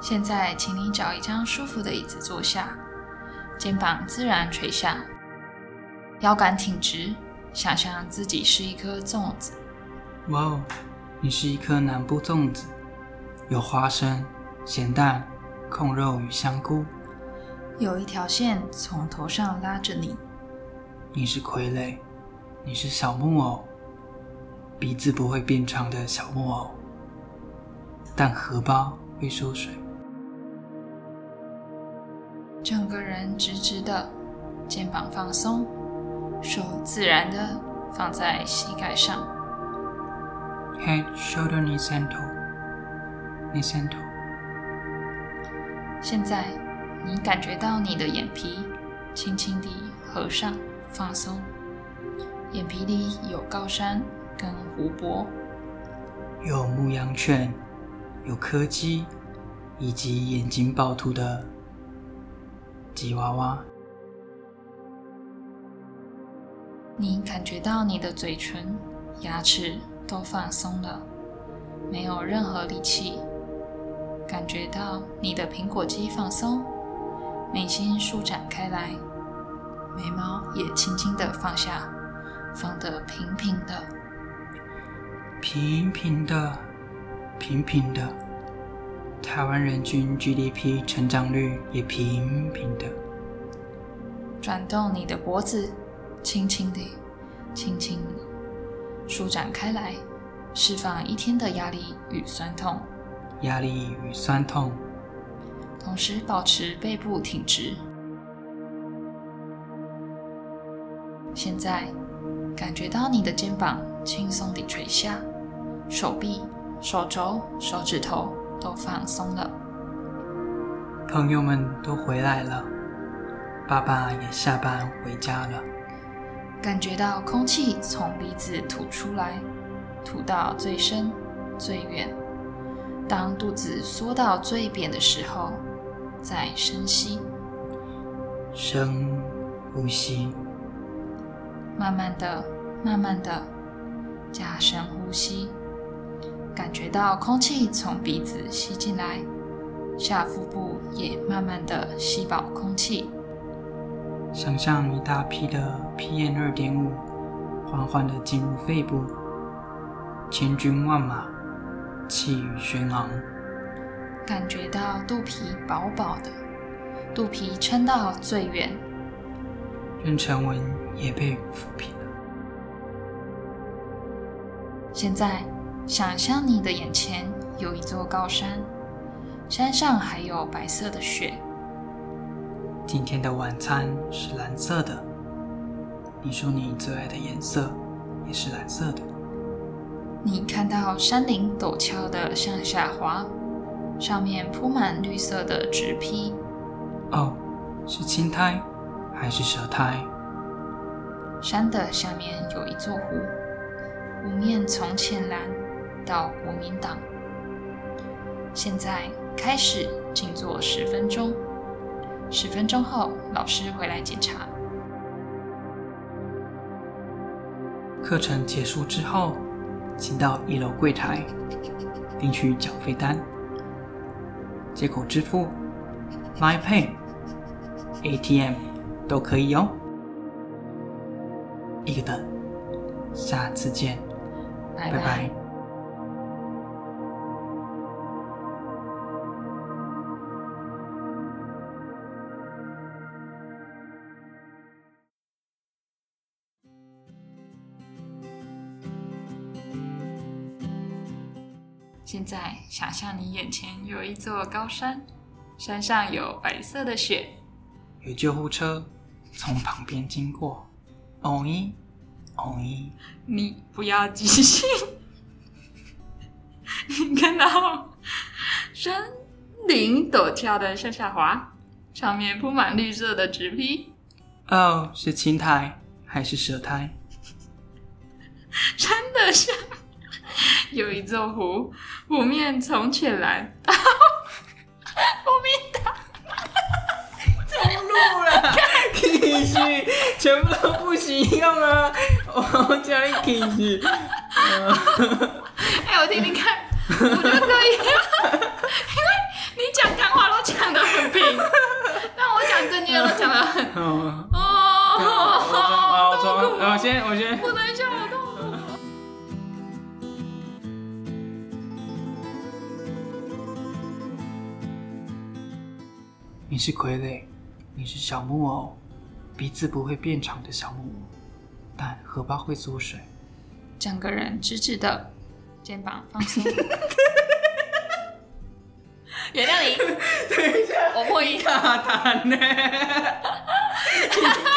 现在，请你找一张舒服的椅子坐下，肩膀自然垂下，腰杆挺直，想象自己是一颗粽子。哇哦，你是一颗南部粽子，有花生、咸蛋、控肉与香菇。有一条线从头上拉着你。你是傀儡，你是小木偶，鼻子不会变长的小木偶，但荷包会缩水。整个人直直的，肩膀放松，手自然的放在膝盖上。Head, shoulder, knee, ankle, knee, center。现在，你感觉到你的眼皮轻轻地合上、放松，眼皮里有高山跟湖泊，有牧羊犬，有柯基，以及眼睛暴突的。吉娃娃，你感觉到你的嘴唇、牙齿都放松了，没有任何力气。感觉到你的苹果肌放松，眉心舒展开来，眉毛也轻轻的放下，放得平平的，平平的，平平的。台湾人均 GDP 成长率也平平的。转动你的脖子，轻轻地，轻轻舒展开来，释放一天的压力与酸痛。压力与酸痛。同时保持背部挺直。现在感觉到你的肩膀轻松地垂下，手臂、手肘、手指头。都放松了，朋友们都回来了，爸爸也下班回家了。感觉到空气从鼻子吐出来，吐到最深、最远。当肚子缩到最扁的时候，再深吸，深呼吸，慢慢的、慢慢的加深呼吸。感觉到空气从鼻子吸进来，下腹部也慢慢的吸饱空气。想象一大批的 PM 二点五缓缓的进入肺部，千军万马，气宇轩昂。感觉到肚皮饱饱的，肚皮撑到最远，妊娠纹也被抚平了。现在。想象你的眼前有一座高山，山上还有白色的雪。今天的晚餐是蓝色的。你说你最爱的颜色也是蓝色的。你看到山林陡峭的向下滑，上面铺满绿色的植皮。哦，是青苔还是蛇苔？山的下面有一座湖，湖面从浅蓝。到国民党，现在开始静坐十分钟。十分钟后，老师回来检查。课程结束之后，请到一楼柜台领取缴费单，接口支付、Line Pay、ATM 都可以哦。一个等，下次见，拜拜。现在想象你眼前有一座高山，山上有白色的雪，有救护车从旁边经过。哦咦，哦咦，你不要急性。你看到山顶陡峭的向下滑，上面铺满绿色的植皮。哦，是青苔还是蛇苔？真的是。有一座湖，五面从浅蓝到哈哈我没打。出路了？继续全部都不行用啊我只一给你啊哈哈哈哎我听听看。我觉得可以。因为你讲干话都讲的很平。那我讲正经都讲的很。哦好我先我先不能笑你是傀儡，你是小木偶，鼻子不会变长的小木偶，但荷包会缩水。整个人直直的，肩膀放松。原谅你，等一下，我破音。卡痰呢？